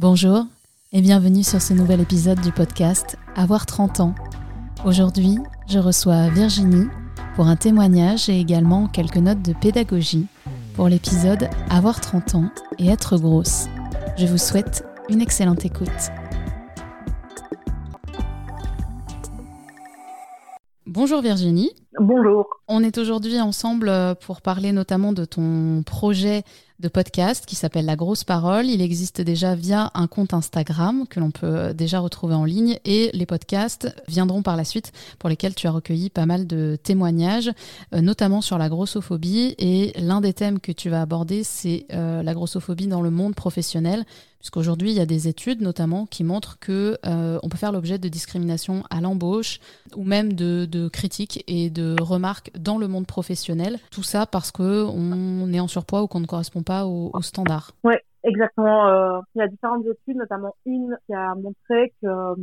Bonjour et bienvenue sur ce nouvel épisode du podcast Avoir 30 ans. Aujourd'hui, je reçois Virginie pour un témoignage et également quelques notes de pédagogie pour l'épisode Avoir 30 ans et être grosse. Je vous souhaite une excellente écoute. Bonjour Virginie. Bonjour. On est aujourd'hui ensemble pour parler notamment de ton projet de podcast qui s'appelle La Grosse Parole. Il existe déjà via un compte Instagram que l'on peut déjà retrouver en ligne et les podcasts viendront par la suite pour lesquels tu as recueilli pas mal de témoignages, euh, notamment sur la grossophobie. Et l'un des thèmes que tu vas aborder, c'est euh, la grossophobie dans le monde professionnel puisqu'aujourd'hui il y a des études notamment qui montrent que euh, on peut faire l'objet de discrimination à l'embauche ou même de, critiques et de remarques dans le monde professionnel. Tout ça parce que on est en surpoids ou qu'on ne correspond pas aux, aux standards. Ouais, exactement. Euh, il y a différentes études, notamment une qui a montré que euh,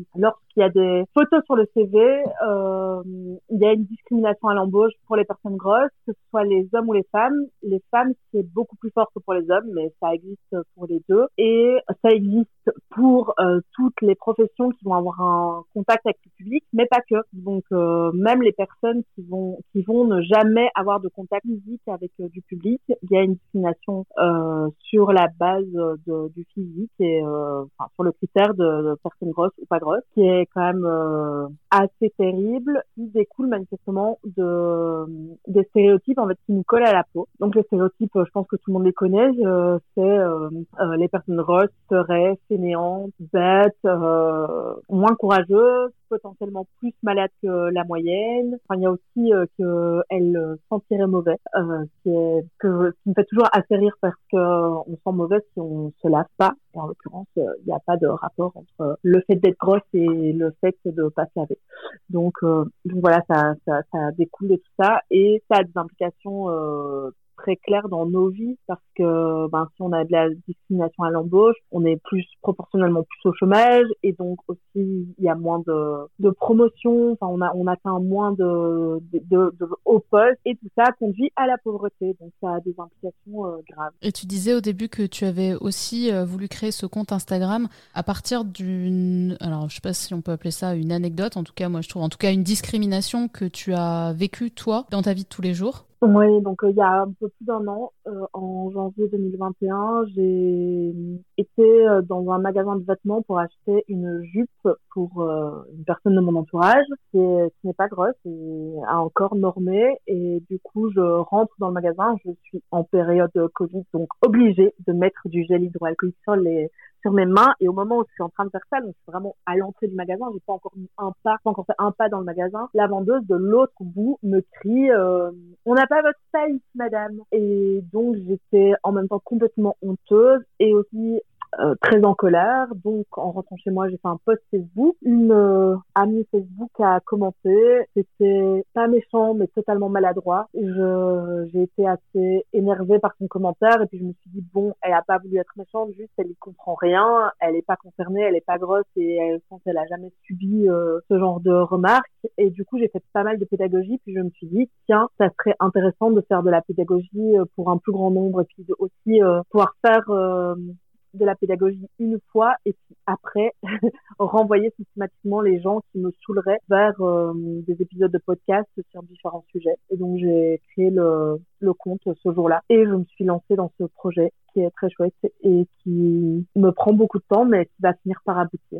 lorsqu'il y a des photos sur le CV, euh, il y a une discrimination à l'embauche pour les personnes grosses, que ce soit les hommes ou les femmes. Les femmes, c'est beaucoup plus fort que pour les hommes, mais ça existe pour les deux. Et ça existe pour euh, toutes les professions qui vont avoir un contact avec le public, mais pas que. Donc euh, même les personnes qui vont qui vont ne jamais avoir de contact physique avec euh, du public, il y a une discrimination sur la base du physique et enfin, sur le critère de, de personnes grosses ou pas est quand même assez terrible, qui découle manifestement de des stéréotypes en fait qui nous collent à la peau. Donc les stéréotypes, je pense que tout le monde les connaît, c'est les personnes grosses seraient fainéantes, bêtes, euh, moins courageuses, potentiellement plus malades que la moyenne. Enfin, il y a aussi euh, qu'elles sentiraient mauvais, euh, qui, est, que, qui me fait toujours assez rire parce que on sent mauvais si on se lave pas. Et en l'occurrence, il n'y a pas de rapport entre le fait d'être grosse et le fait de pas se laver. Donc, donc voilà, ça, ça, ça découle de tout ça et ça a des implications très clair dans nos vies parce que ben, si on a de la discrimination à l'embauche, on est plus proportionnellement plus au chômage et donc aussi il y a moins de, de promotion, enfin on on atteint moins de, de, de, de hauts postes et tout ça conduit à la pauvreté donc ça a des implications euh, graves. Et tu disais au début que tu avais aussi euh, voulu créer ce compte Instagram à partir d'une alors je sais pas si on peut appeler ça une anecdote en tout cas moi je trouve en tout cas une discrimination que tu as vécue toi dans ta vie de tous les jours. Oui, donc euh, il y a un peu plus d'un an, euh, en janvier 2021, j'ai été euh, dans un magasin de vêtements pour acheter une jupe pour une personne de mon entourage qui, qui n'est pas grosse et a encore normé. Et du coup, je rentre dans le magasin, je suis en période Covid, donc obligée de mettre du gel hydroalcoolique sur les sur mes mains. Et au moment où je suis en train de faire ça, donc je suis vraiment à l'entrée du magasin, j'ai pas encore mis un pas, pas encore fait un pas dans le magasin, la vendeuse de l'autre bout me crie euh, on n'a pas votre taille madame. Et donc j'étais en même temps complètement honteuse. Et aussi euh, très en colère. Donc, en rentrant chez moi, j'ai fait un post Facebook. Une euh, amie Facebook a commenté. C'était pas méchant, mais totalement maladroit. Je, j'ai été assez énervée par son commentaire et puis je me suis dit bon, elle a pas voulu être méchante, juste elle y comprend rien, elle est pas concernée, elle est pas grosse et elle pense qu'elle a jamais subi euh, ce genre de remarques. Et du coup, j'ai fait pas mal de pédagogie puis je me suis dit tiens, ça serait intéressant de faire de la pédagogie pour un plus grand nombre et puis de aussi pouvoir faire de la pédagogie une fois et puis après renvoyer systématiquement les gens qui me saouleraient vers euh, des épisodes de podcast sur différents sujets. Et donc j'ai créé le, le compte ce jour-là et je me suis lancée dans ce projet qui est très chouette et qui me prend beaucoup de temps, mais qui va finir par aboutir.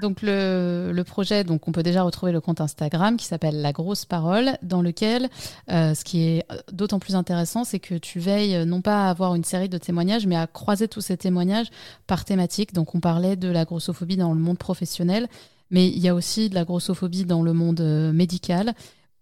Donc le, le projet, donc on peut déjà retrouver le compte Instagram qui s'appelle La Grosse Parole, dans lequel euh, ce qui est d'autant plus intéressant, c'est que tu veilles non pas à avoir une série de témoignages, mais à croiser tous ces témoignages par thématique. Donc on parlait de la grossophobie dans le monde professionnel, mais il y a aussi de la grossophobie dans le monde euh, médical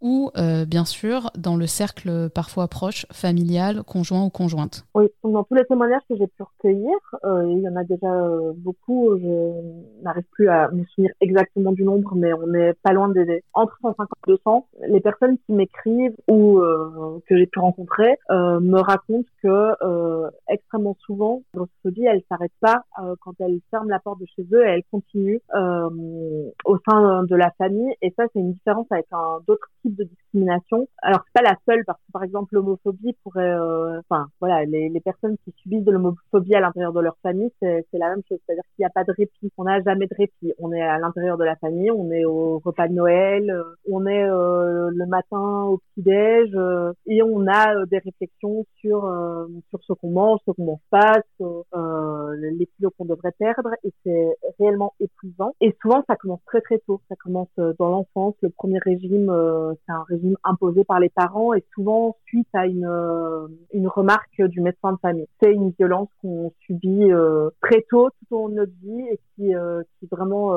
ou euh, bien sûr dans le cercle parfois proche, familial, conjoint ou conjointe. Oui, dans tous les témoignages que j'ai pu recueillir, euh, il y en a déjà euh, beaucoup, je n'arrive plus à me souvenir exactement du nombre, mais on est pas loin des entre 150 et 200. Les personnes qui m'écrivent ou que j'ai pu rencontrer me racontent que extrêmement souvent, dit elle s'arrête pas quand elle ferme la porte de chez eux et elle continue au sein de la famille. Et ça, c'est une différence avec un d'autres de discrimination. Alors c'est pas la seule parce que par exemple l'homophobie pourrait, euh, enfin voilà, les, les, personnes qui subissent de l'homophobie à l'intérieur de leur famille, c'est la même chose, c'est-à-dire qu'il n'y a pas de répit, on n'a jamais de répit, on est à l'intérieur de la famille, on est au repas de Noël, euh, on est euh, le matin au petit déj et on a des réflexions sur sur ce qu'on mange, ce qu'on mange pas, les kilos qu'on devrait perdre. Et c'est réellement épuisant. Et souvent ça commence très très tôt, ça commence dans l'enfance, le premier régime c'est un régime imposé par les parents et souvent suite à une, euh, une remarque du médecin de famille. C'est une violence qu'on subit euh, très tôt tout au long de notre vie et qui, euh, qui vraiment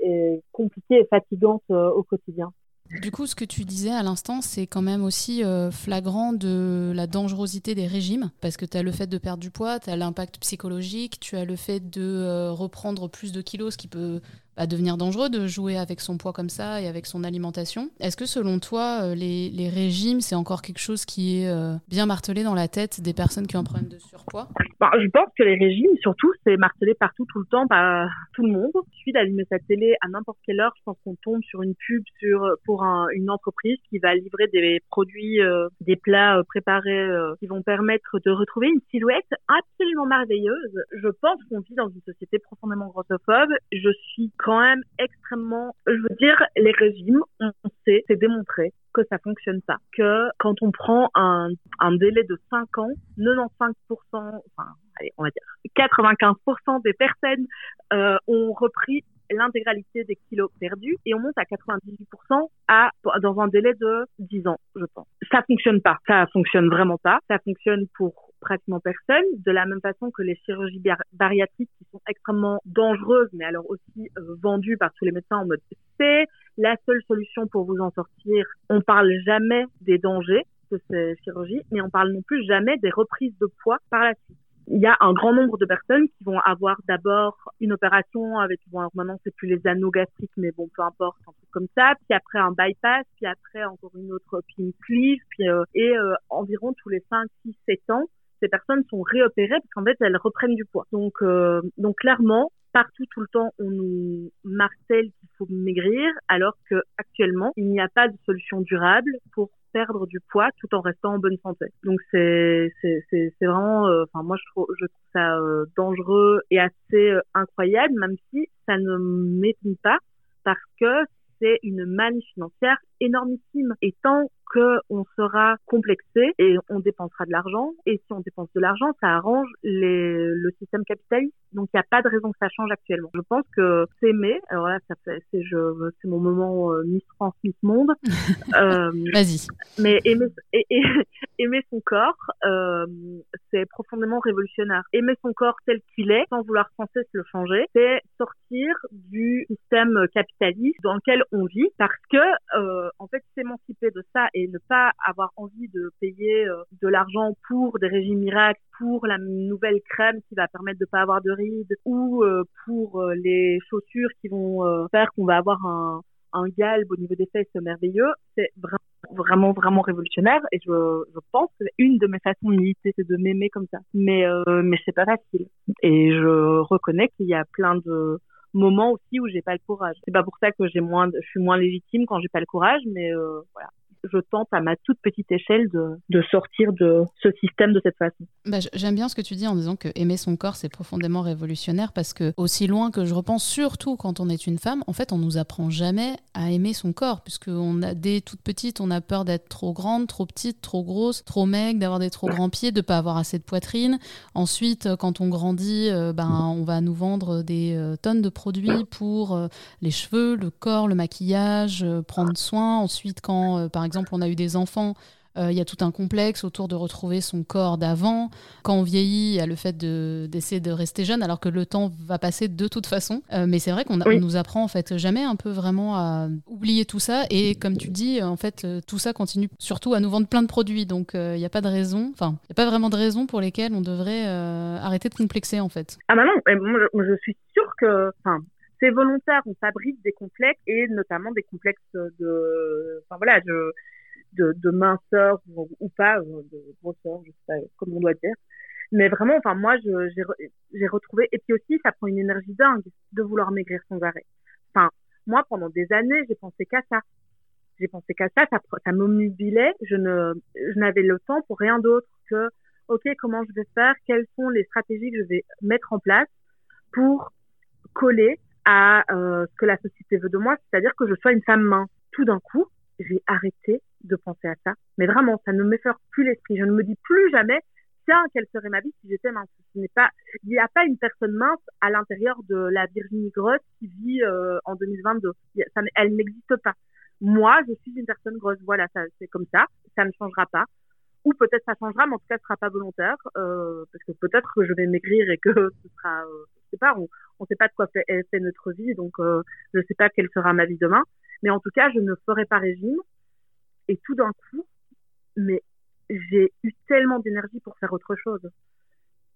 est compliquée et fatigante au quotidien. Du coup, ce que tu disais à l'instant, c'est quand même aussi flagrant de la dangerosité des régimes, parce que tu as le fait de perdre du poids, tu as l'impact psychologique, tu as le fait de reprendre plus de kilos, ce qui peut à devenir dangereux de jouer avec son poids comme ça et avec son alimentation. Est-ce que selon toi, euh, les, régimes, c'est encore quelque chose qui est euh, bien martelé dans la tête des personnes qui ont un problème de surpoids? Bah, Je pense que les régimes, surtout, c'est martelé partout, tout le temps, par tout le monde. Il suffit d'allumer sa télé à n'importe quelle heure, je pense qu'on tombe sur une pub sur, pour une entreprise qui va livrer des produits, euh, des plats préparés qui vont permettre de retrouver une silhouette absolument merveilleuse. Je pense qu'on vit dans une société profondément grossophobe. Je suis même extrêmement, je veux dire, les régimes, on sait, c'est démontré que ça fonctionne pas. Que quand on prend un, un délai de 5 ans, 95%, enfin, allez, on va dire 95% des personnes euh, ont repris l'intégralité des kilos perdus et on monte à 98% à, dans un délai de 10 ans, je pense. Ça fonctionne pas. Ça fonctionne vraiment pas. Ça fonctionne pour pratiquement personne, de la même façon que les chirurgies bariatriques qui sont extrêmement dangereuses, mais alors aussi euh, vendues par tous les médecins en mode c'est la seule solution pour vous en sortir. On parle jamais des dangers de ces chirurgies, mais on parle non plus jamais des reprises de poids par la suite il y a un grand nombre de personnes qui vont avoir d'abord une opération avec, bon, alors maintenant c'est plus les anneaux gastriques, mais bon, peu importe, un truc comme ça, puis après un bypass, puis après encore une autre, puis une puis, euh, et euh, environ tous les 5, 6, 7 ans, ces personnes sont réopérées parce qu'en fait, elles reprennent du poids. Donc, euh, donc clairement, partout, tout le temps, on nous martèle qu'il faut maigrir, alors que actuellement, il n'y a pas de solution durable pour perdre du poids tout en restant en bonne santé. Donc c'est c'est c'est vraiment, euh, enfin moi je trouve je trouve ça euh, dangereux et assez incroyable, même si ça ne m'étonne pas parce que c'est une manne financière énormissime. Et tant qu'on sera complexé et on dépensera de l'argent. Et si on dépense de l'argent, ça arrange les, le système capitaliste. Donc il n'y a pas de raison que ça change actuellement. Je pense que s'aimer, alors là, ça fait, c'est je, c'est mon moment euh, Miss France, Miss Monde. euh, Vas-y. Mais aimer, et, aimer son corps, euh, c'est profondément révolutionnaire. Aimer son corps tel qu'il est, sans vouloir sans cesse le changer, c'est sortir du système capitaliste dans lequel on vit, parce que euh, en fait s'émanciper de ça et ne pas avoir envie de payer euh, de l'argent pour des régimes miracles, pour la nouvelle crème qui va permettre de pas avoir de rides ou euh, pour euh, les chaussures qui vont faire qu'on va avoir un, galbe au niveau des fesses merveilleux, c'est vraiment vraiment révolutionnaire et je, pense que une de mes façons de militer c'est de m'aimer comme ça. Mais euh, mais c'est pas facile. Et je reconnais qu'il y a plein de moments aussi où j'ai pas le courage. C'est pas pour ça que j'ai moins, je suis moins légitime quand j'ai pas le courage, mais voilà je tente à ma toute petite échelle de, sortir de ce système de cette façon. Bah, J'aime bien ce que tu dis en disant que aimer son corps, c'est profondément révolutionnaire parce que, aussi loin que je repense, surtout quand on est une femme, en fait, on nous apprend jamais à aimer son corps, puisqu'on a, dès toute petite, on a peur d'être trop grande, trop petite, trop grosse, trop maigre, d'avoir des trop grands pieds, de pas avoir assez de poitrine. Ensuite, quand on grandit, euh, ben, on va nous vendre des euh, tonnes de produits pour euh, les cheveux, le corps, le maquillage, prendre soin. Ensuite, quand, par exemple, exemple, on a eu des enfants, euh, il y a tout un complexe autour de retrouver son corps d'avant. Quand on vieillit, il y a le fait d'essayer de, rester jeune, alors que le temps va passer de toute façon. Euh, mais c'est vrai qu'on nous apprend en fait jamais un peu vraiment à oublier tout ça. Et comme tu dis, en fait, euh, tout ça continue surtout à nous vendre plein de produits. Donc il n'y a pas de raison, enfin, il n'y a pas vraiment de raison pour lesquelles on devrait arrêter de complexer en fait. Ah bah non, moi, je suis sûre que, enfin, c'est volontaire, on fabrique des complexes et notamment des complexes de, enfin voilà, de, minceur ou, ou, pas, euh, de grosseur, je sais pas comment on doit dire. Mais vraiment, enfin moi, j'ai retrouvé et puis aussi, ça prend une énergie dingue de vouloir maigrir sans arrêt. Enfin, moi, pendant des années, j'ai pensé qu'à ça. j'ai pensé qu'à ça, ça, ça m'omnubilait. Je ne, je n'avais le temps pour rien d'autre que, ok, comment je vais faire, quelles sont les stratégies que je vais mettre en place pour coller à euh, ce que la société veut de moi, c'est-à-dire que je sois une femme mince. Tout d'un coup, j'ai arrêté de penser à ça. Mais vraiment, ça ne m'effleure plus l'esprit. Je ne me dis plus jamais, tiens, quelle serait ma vie si j'étais mince. Ce n'est pas, il n'y a pas une personne mince à l'intérieur de la Virginie grosse qui vit euh, en 2022. Ça, elle n'existe pas. Moi, je suis une personne grosse. Voilà, ça, c'est comme ça. Ça ne changera pas. Ou peut-être ça changera, mais en tout cas, ce sera pas volontaire, euh, parce que peut-être que je vais maigrir et que ce sera, euh, sais on, on sait pas de quoi fait, fait notre vie, donc euh, je sais pas quelle sera ma vie demain. Mais en tout cas, je ne ferai pas régime. Et tout d'un coup, mais j'ai eu tellement d'énergie pour faire autre chose.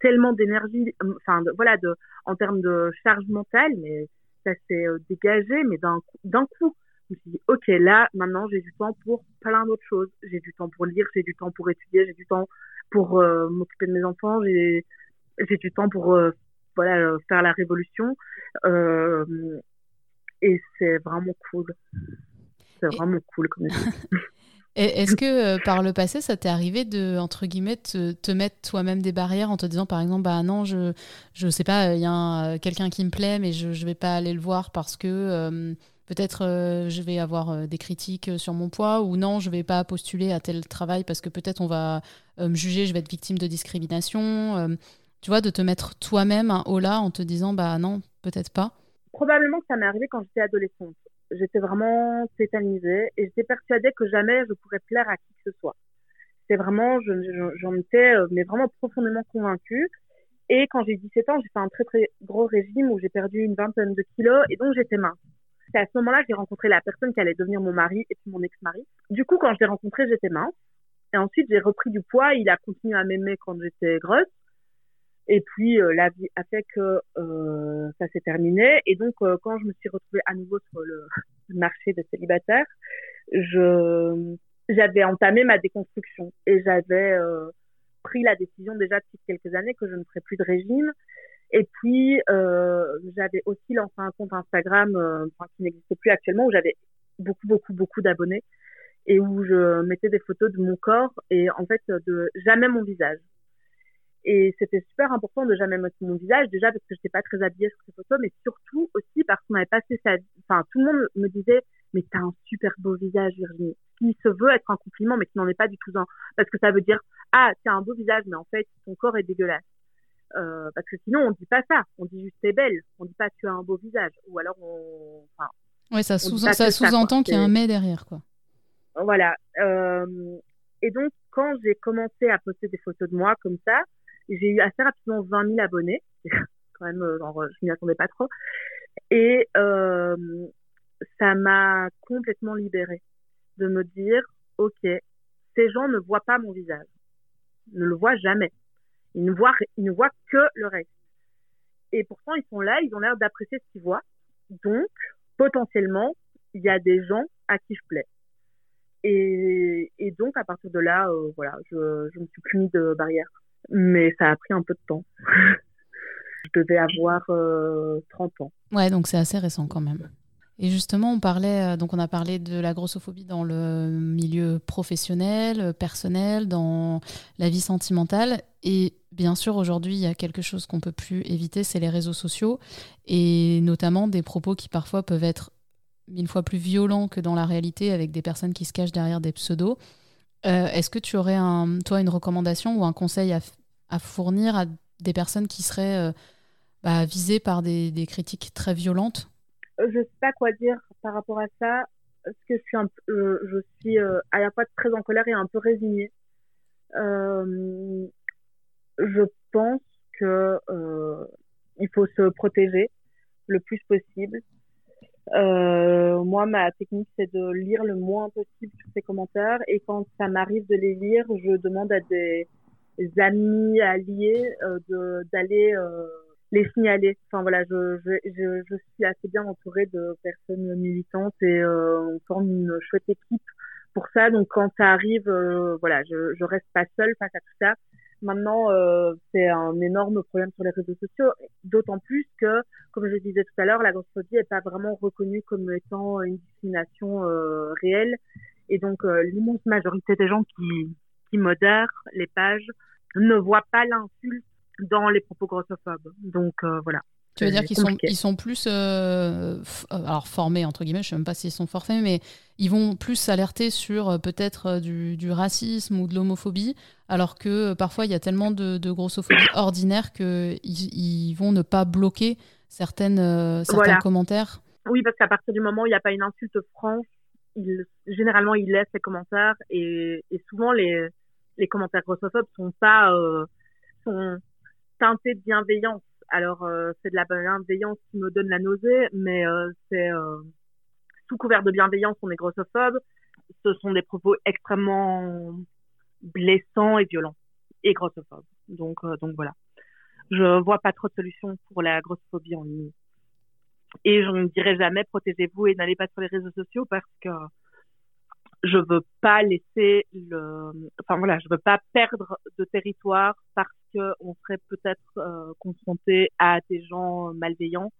Tellement d'énergie, enfin, voilà, de, en termes de charge mentale, mais ça s'est euh, dégagé, mais d'un d'un coup. Je me suis dit, OK, là, maintenant, j'ai du temps pour plein d'autres choses. J'ai du temps pour lire, j'ai du temps pour étudier, j'ai du temps pour euh, m'occuper de mes enfants, j'ai du temps pour euh, voilà faire la révolution. et c'est vraiment cool. C'est vraiment cool comme Est-ce que euh, par le passé, ça t'est arrivé de, entre guillemets, te, te mettre toi-même des barrières en te disant, par exemple, bah non, je je sais pas, il y a euh, quelqu'un qui me plaît, mais je ne vais pas aller le voir parce que euh, peut-être je vais avoir des critiques sur mon poids, ou non, je vais pas postuler à tel travail parce que peut-être on va me juger, je vais être victime de discrimination. Tu vois, de te mettre toi-même un haut là en te disant, bah non, peut-être pas. Probablement que ça m'est arrivé quand j'étais adolescente j'étais vraiment tétanisée et j'étais persuadée que jamais je pourrais plaire à qui que ce soit. C'est vraiment, j'en étais euh, mais vraiment profondément convaincue. Et quand j'ai 17 ans, j'ai fait un très très gros régime où j'ai perdu une vingtaine de kilos et donc j'étais mince. C'est à ce moment-là que j'ai rencontré la personne qui allait devenir mon mari et puis mon ex-mari. Du coup, quand je l'ai rencontré, j'étais mince. Et ensuite, j'ai repris du poids. Il a continué à m'aimer quand j'étais grosse. Et puis euh, la vie a fait que euh, ça s'est terminé. Et donc euh, quand je me suis retrouvée à nouveau sur le marché des célibataires, je j'avais entamé ma déconstruction et j'avais euh, pris la décision déjà depuis quelques années que je ne ferais plus de régime. Et puis j'avais aussi lancé un compte Instagram enfin, qui n'existe plus actuellement où j'avais beaucoup beaucoup beaucoup d'abonnés et où je mettais des photos de mon corps et en fait de jamais mon visage et c'était super important de jamais mettre mon visage, déjà parce que je n'étais pas très habillée sur ces photos, mais surtout aussi parce qu'on avait passé sa Enfin, tout le monde me disait, mais t'as un super beau visage, Virginie. Qui se veut être un compliment, mais qui n'en est pas du tout un. Parce que ça veut dire, ah, tu as un beau visage, mais en fait, ton corps est dégueulasse. Euh, parce que sinon, on dit pas ça. On dit juste t'es belle. On dit pas tu as un beau visage. Ou alors on. Enfin, ouais, ça sous-entend qu'il y a un mais derrière, quoi. Voilà. Euh, et donc, quand j'ai commencé à poster des photos de moi comme ça, j'ai eu assez rapidement 20 000 abonnés. quand même, euh, genre, je m'y attendais pas trop. Et euh, ça m'a complètement libérée de me dire, ok, ces gens ne voient pas mon visage, ne le voient jamais. Ils ne voient, ils ne voient que le reste. Et pourtant, ils sont là, ils ont l'air d'apprécier ce qu'ils voient. Donc, potentiellement, il y a des gens à qui je plais. Et, donc, à partir de là, euh, voilà, je, je me suis plus mis de barrière mais ça a pris un peu de temps. je devais avoir 30 euh, ans. Ouais, donc c'est assez récent quand même. Et justement, on parlait, euh, donc on a parlé de la grossophobie dans le milieu professionnel, personnel, dans la vie sentimentale. Et bien sûr, aujourd'hui, il y a quelque chose qu'on peut plus éviter, c'est les réseaux sociaux et notamment des propos qui parfois peuvent être mille fois plus violents que dans la réalité avec des personnes qui se cachent derrière des pseudos. Euh, est-ce que tu aurais, un, toi, une recommandation ou un conseil à, fournir à des personnes qui seraient euh, bah, visées par des, critiques très violentes? Euh, Je ne sais pas quoi dire par rapport à ça. Je suis, je suis à la fois très en colère et un peu résignée. je pense que il faut se protéger le plus possible. Euh, moi, ma technique, c'est de lire le moins possible tous ces commentaires. Et quand ça m'arrive de les lire, je demande à des amis alliés euh, d'aller euh, les signaler. Enfin voilà, je, je, je, je, suis assez bien entourée de personnes militantes et euh, on forme une chouette équipe pour ça. Donc quand ça arrive, euh, voilà, je, je reste pas seule face à tout ça. Maintenant, euh, c'est un énorme problème sur les réseaux sociaux, d'autant plus que, comme je disais tout à l'heure, la grossophobie n'est pas vraiment reconnue comme étant une discrimination euh, réelle. Et donc, euh, l'immense majorité des gens qui, qui modèrent les pages ne voient pas l'insulte dans les propos grossophobes. Donc, voilà. Tu veux dire qu'ils sont, ils sont plus euh, alors formés, entre guillemets, je ne sais même pas s'ils sont forfaits, mais ils vont plus s'alerter sur peut-être du, du, racisme ou de l'homophobie, alors que parfois il y a tellement de, de grossophobie ordinaire qu'ils ils vont ne pas bloquer certaines, certains commentaires. Oui, parce qu'à partir du moment où il n'y a pas une insulte franche, il, généralement, il laisse les commentaires et, et souvent les, les commentaires grossophobes sont pas euh, sont teintés de bienveillance. Alors euh, c'est de la bienveillance qui me donne la nausée, mais euh, c'est euh, sous couvert de bienveillance on est grossophobe. Ce sont des propos extrêmement blessants et violents et grossophobes. Donc donc voilà. Je vois pas trop de solutions pour la grossophobie en ligne. Et je ne dirais jamais protégez-vous et n'allez pas sur les réseaux sociaux parce que je veux pas laisser le, enfin voilà, je veux pas perdre de territoire parce que on serait peut-être euh, confronté à des gens malveillants.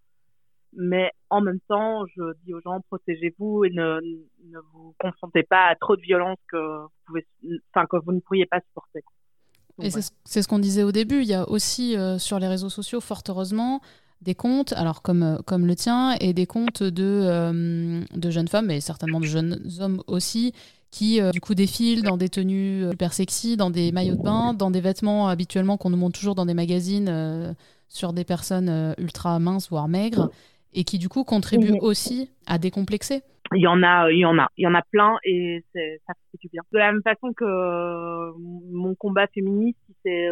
Mais en même temps, je dis aux gens protégez-vous et ne, ne vous confrontez pas à trop de violence que vous pouvez, enfin que vous ne pourriez pas supporter. Donc, et c'est ouais. ce qu'on disait au début. Il y a aussi euh, sur les réseaux sociaux, fort heureusement, des comptes, alors comme, euh, comme le tien, et des comptes de, euh, de jeunes femmes, et certainement de jeunes hommes aussi, qui euh, du coup défilent dans des tenues super sexy, dans des maillots de bain, dans des vêtements habituellement qu'on nous montre toujours dans des magazines sur des personnes ultra minces, voire maigres, et qui du coup contribuent mmh. aussi à décomplexer. Il y en a, il y en a, il y en a plein et ça fait du bien. De la même façon que mon combat féministe, s'est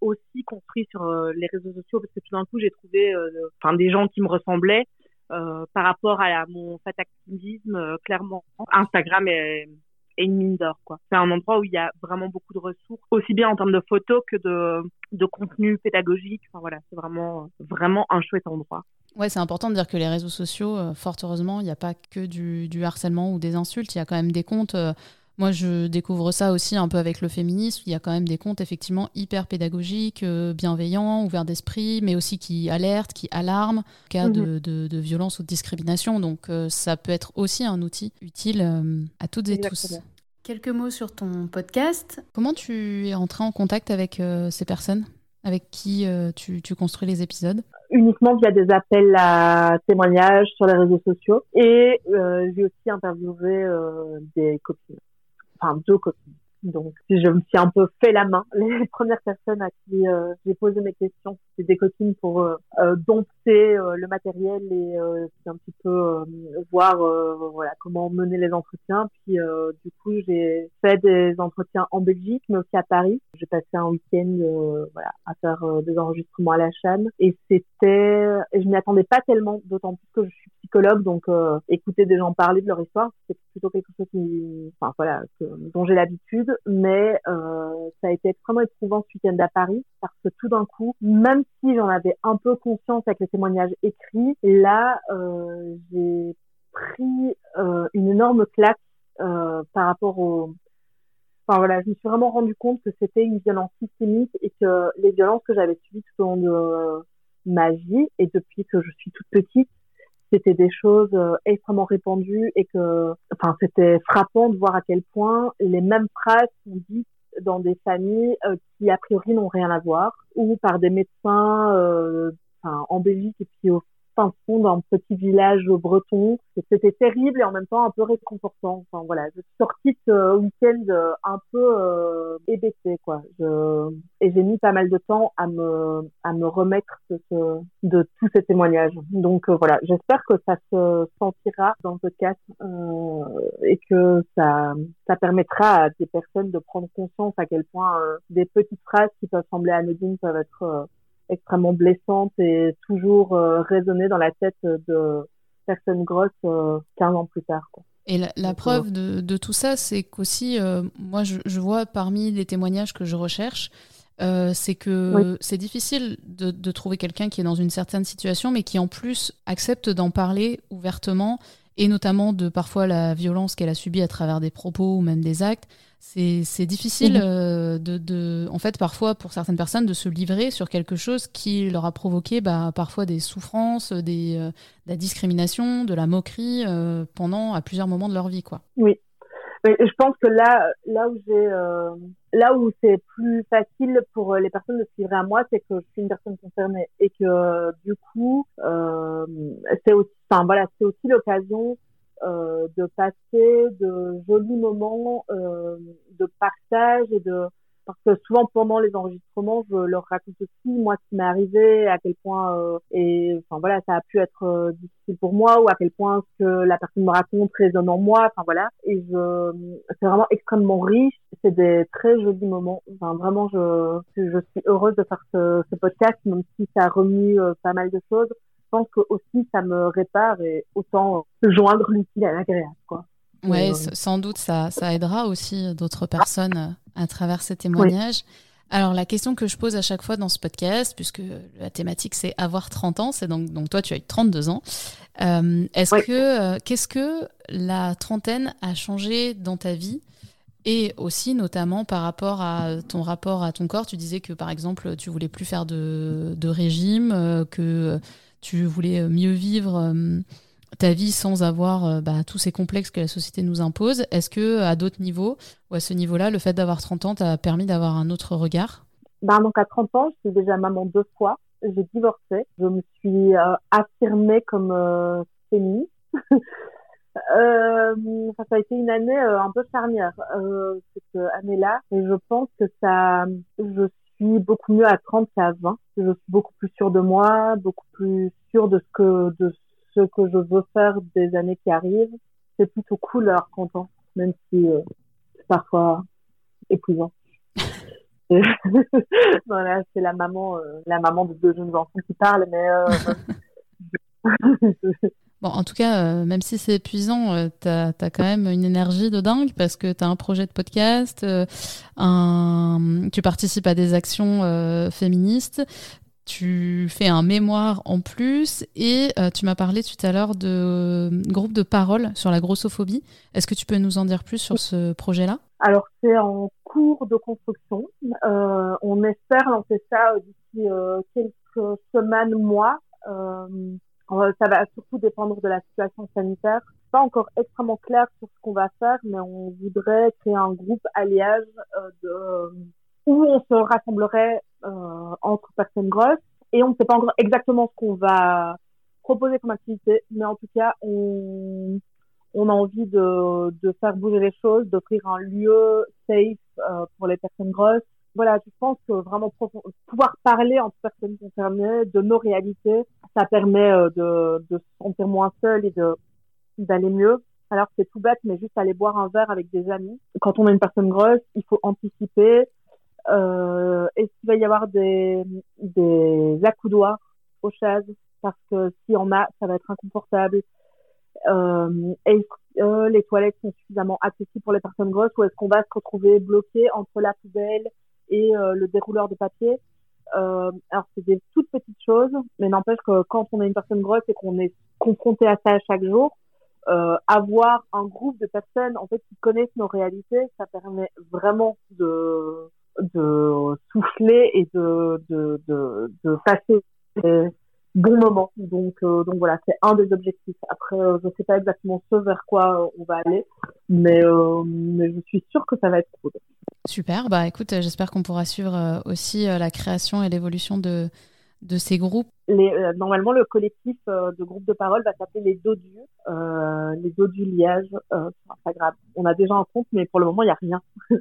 aussi construit sur les réseaux sociaux parce que tout d'un coup j'ai trouvé, enfin des gens qui me ressemblaient. Euh, par rapport à, à mon fat activisme, euh, clairement, Instagram est, est une mine d'or. C'est un endroit où il y a vraiment beaucoup de ressources, aussi bien en termes de photos que de, de contenu pédagogique. Enfin voilà, c'est vraiment, vraiment un chouette endroit. Ouais, c'est important de dire que les réseaux sociaux, euh, fort heureusement, il n'y a pas que du, du, harcèlement ou des insultes. Il y a quand même des comptes. Euh, moi, je découvre ça aussi un peu avec le féminisme. Il y a quand même des comptes effectivement hyper pédagogiques, euh, bienveillants, ouverts d'esprit, mais aussi qui alertent, qui alarment en cas mmh. de, de, de, violence ou de discrimination. Donc, euh, ça peut être aussi un outil utile euh, à toutes et Exactement. tous. Quelques mots sur ton podcast. Comment tu es entré en contact avec ces personnes? Avec qui tu, tu, construis les épisodes? Uniquement via des appels à témoignages sur les réseaux sociaux. Et euh, j'ai aussi interviewé des copines enfin deux copines. Donc, je me suis un peu fait la main. Les premières personnes à qui euh, j'ai posé mes questions, c'était des copines pour euh, euh, dompter euh, le matériel et euh, un petit peu euh, voir voilà comment mener les entretiens. Puis du coup, j'ai fait des entretiens en Belgique, mais aussi à Paris. J'ai passé un week-end voilà à faire des enregistrements à la chaîne et c'était, je m'y attendais pas tellement, d'autant plus que je suis psychologue, donc écouter des gens parler de leur histoire, c'est plutôt quelque chose qui, enfin voilà, que, dont j'ai l'habitude mais euh, ça a été extrêmement éprouvant ce week-end à Paris parce que tout d'un coup, même si j'en avais un peu conscience avec les témoignages écrits, là, euh, j'ai pris euh, une énorme claque euh, par rapport au... Enfin voilà, je me suis vraiment rendu compte que c'était une violence systémique et que les violences que j'avais subies tout au long de ma vie et depuis que je suis toute petite, c'était des choses extrêmement répandues et que, enfin, c'était frappant de voir à quel point les mêmes phrases sont dites dans des familles euh, qui a priori n'ont rien à voir ou par des médecins euh, enfin, en Belgique et puis au fin fond d'un petit village breton. C'était terrible et en même temps un peu réconfortant. Enfin voilà, je suis sortie ce week-end euh, un peu euh, quoi. Je... Et j'ai mis pas mal de temps à me à me remettre de, ce... de tous ces témoignages. Donc euh, voilà, j'espère que ça se sentira dans le podcast euh, et que ça ça permettra à des personnes de prendre conscience à quel point euh, des petites phrases qui peuvent sembler anodines peuvent être extrêmement blessante et toujours euh, résonner dans la tête de personnes grosses euh, 15 ans plus tard. Quoi. Et la, la preuve de, de, tout ça, c'est qu'aussi, euh, moi, je, je, vois parmi les témoignages que je recherche, euh, c'est que oui. c'est difficile de, de trouver quelqu'un qui est dans une certaine situation, mais qui en plus accepte d'en parler ouvertement et notamment de parfois la violence qu'elle a subie à travers des propos ou même des actes, c'est difficile mhm. de, de, en fait, parfois pour certaines personnes de se livrer sur quelque chose qui leur a provoqué bah, parfois des souffrances, des, de la discrimination, de la moquerie pendant à plusieurs moments de leur vie, quoi. Oui, je pense que là, là où j'ai, euh, là où c'est plus facile pour les personnes de se livrer à moi, c'est que je suis une personne concernée et que du coup, euh, c'est aussi, enfin voilà, c'est aussi l'occasion euh, de passer de jolis moments euh, de partage et de parce que souvent pendant les enregistrements, je leur raconte aussi moi ce qui m'est arrivé, à quel point euh, et enfin voilà ça a pu être euh, difficile pour moi ou à quel point ce que la personne me raconte résonne en moi, enfin voilà et je c'est vraiment extrêmement riche, c'est des très jolis moments, enfin vraiment je je suis heureuse de faire ce, ce podcast même si ça remue euh, pas mal de choses. Pense que aussi ça me répare et autant joindre l'utile à l'agréable quoi. Ouais, sans doute ça, ça aidera aussi d'autres personnes à travers ces témoignages. Alors la question que je pose à chaque fois dans ce podcast, puisque la thématique c'est avoir 30 ans, c'est donc, donc toi tu as eu 32 ans. Euh, est-ce que euh, qu'est-ce que la trentaine a changé dans ta vie? Et aussi notamment par rapport à ton rapport à ton corps, tu disais que par exemple tu voulais plus faire de, de régime, euh, que tu voulais mieux vivre ta vie sans avoir euh, bah, tous ces complexes que la société nous impose. Est-ce que à d'autres niveaux ou à ce niveau-là, le fait d'avoir 30 ans t'a permis d'avoir un autre regard? Ben, Donc à 30 ans, je suis déjà maman deux fois. J'ai divorcé. Je me suis euh, affirmée comme euh, féministe. euh, ça, a été une année un peu charnière cette année-là. Et je pense que ça, je suis beaucoup mieux à 30 qu'à 20. Je suis beaucoup plus sûre de moi, beaucoup plus sûre de ce que de ce que je veux faire des années qui arrivent, c'est plutôt cool alors content, même si euh, c'est parfois épuisant. voilà, c'est la maman, euh, la maman de deux jeunes enfants qui parle, mais euh, En tout cas, même si c'est épuisant, tu as, quand même une énergie de dingue parce que tu as un projet de podcast, un... tu participes à des actions féministes, tu fais un mémoire en plus et euh, tu m'as parlé tout à l'heure de euh, groupe de parole sur la grossophobie. Est-ce que tu peux nous en dire plus sur ce projet-là? Alors c'est en cours de construction. Euh, on espère lancer ça d'ici quelques semaines, mois. Ça va surtout dépendre de la situation sanitaire. Pas encore extrêmement clair sur ce qu'on va faire, mais on voudrait créer un groupe alliage de où on se rassemblerait euh, entre personnes grosses et on ne sait pas encore exactement ce qu'on va proposer comme activité, mais en tout cas, on, a envie de, faire bouger les choses, d'offrir un lieu safe euh, pour les personnes grosses. Voilà, je pense que vraiment pouvoir parler entre personnes concernées de nos réalités, ça permet euh, de, de se sentir moins seul et de d'aller mieux. Alors c'est tout bête, mais juste aller boire un verre avec des amis. Quand on est une personne grosse, il faut anticiper, euh, Est-ce qu'il va y avoir des, des accoudoirs aux chaises? Parce que si on a, ça va être inconfortable. Euh, est-ce que les toilettes sont suffisamment accessibles pour les personnes grosses ou est-ce qu'on va se retrouver bloqué entre la poubelle et euh, le dérouleur de papier euh, alors c'est des toutes petites choses, mais n'empêche que quand on est une personne grosse et qu'on est confronté à ça chaque jour, euh, avoir un groupe de personnes en fait qui connaissent nos réalités, ça permet vraiment de de souffler et de, de, de, de passer des bons moments. Donc, euh, donc voilà, c'est un des objectifs. Après, euh, je sais pas exactement ce vers quoi on va aller, mais, euh, mais je suis sûre que ça va être cool. Super, bah écoute, j'espère qu'on pourra suivre aussi la création et l'évolution de, de ces groupes les, euh, Normalement, le collectif euh, de groupes de parole va s'appeler les Dodus, euh, les Dodus Liège euh, sur Instagram. On a déjà un compte, mais pour le moment, il n'y a rien.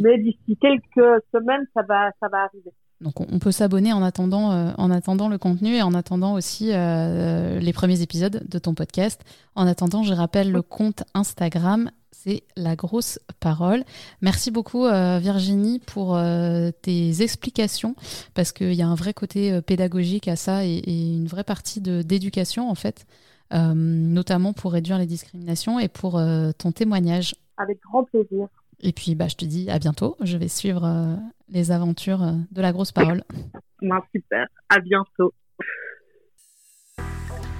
Mais d'ici quelques semaines, ça va, ça va arriver. Donc on peut s'abonner en attendant, en attendant le contenu et en attendant aussi les premiers épisodes de ton podcast. En attendant, je rappelle le compte Instagram c'est la grosse parole. Merci beaucoup euh, Virginie pour euh, tes explications parce qu'il y a un vrai côté euh, pédagogique à ça et, une vraie partie d'éducation en fait, notamment pour réduire les discriminations et pour ton témoignage. Avec grand plaisir. Et puis bah, je te dis à bientôt. Je vais suivre les aventures de la grosse parole. super. À bientôt.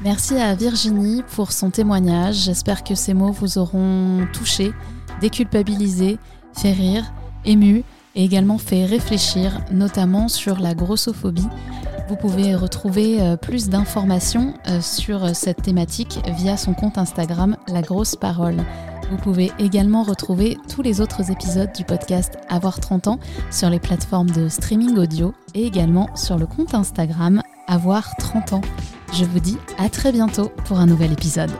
Merci à Virginie pour son témoignage. J'espère que ces mots vous auront touché, déculpabilisé, fait rire, ému et également fait réfléchir, notamment sur la grossophobie. Vous pouvez retrouver euh, plus d'informations euh, sur cette thématique via son compte Instagram La Grosse Parole. Vous pouvez également retrouver tous les autres épisodes du podcast Avoir 30 ans sur les plateformes de streaming audio et également sur le compte Instagram Avoir 30 ans. Je vous dis à très bientôt pour un nouvel épisode.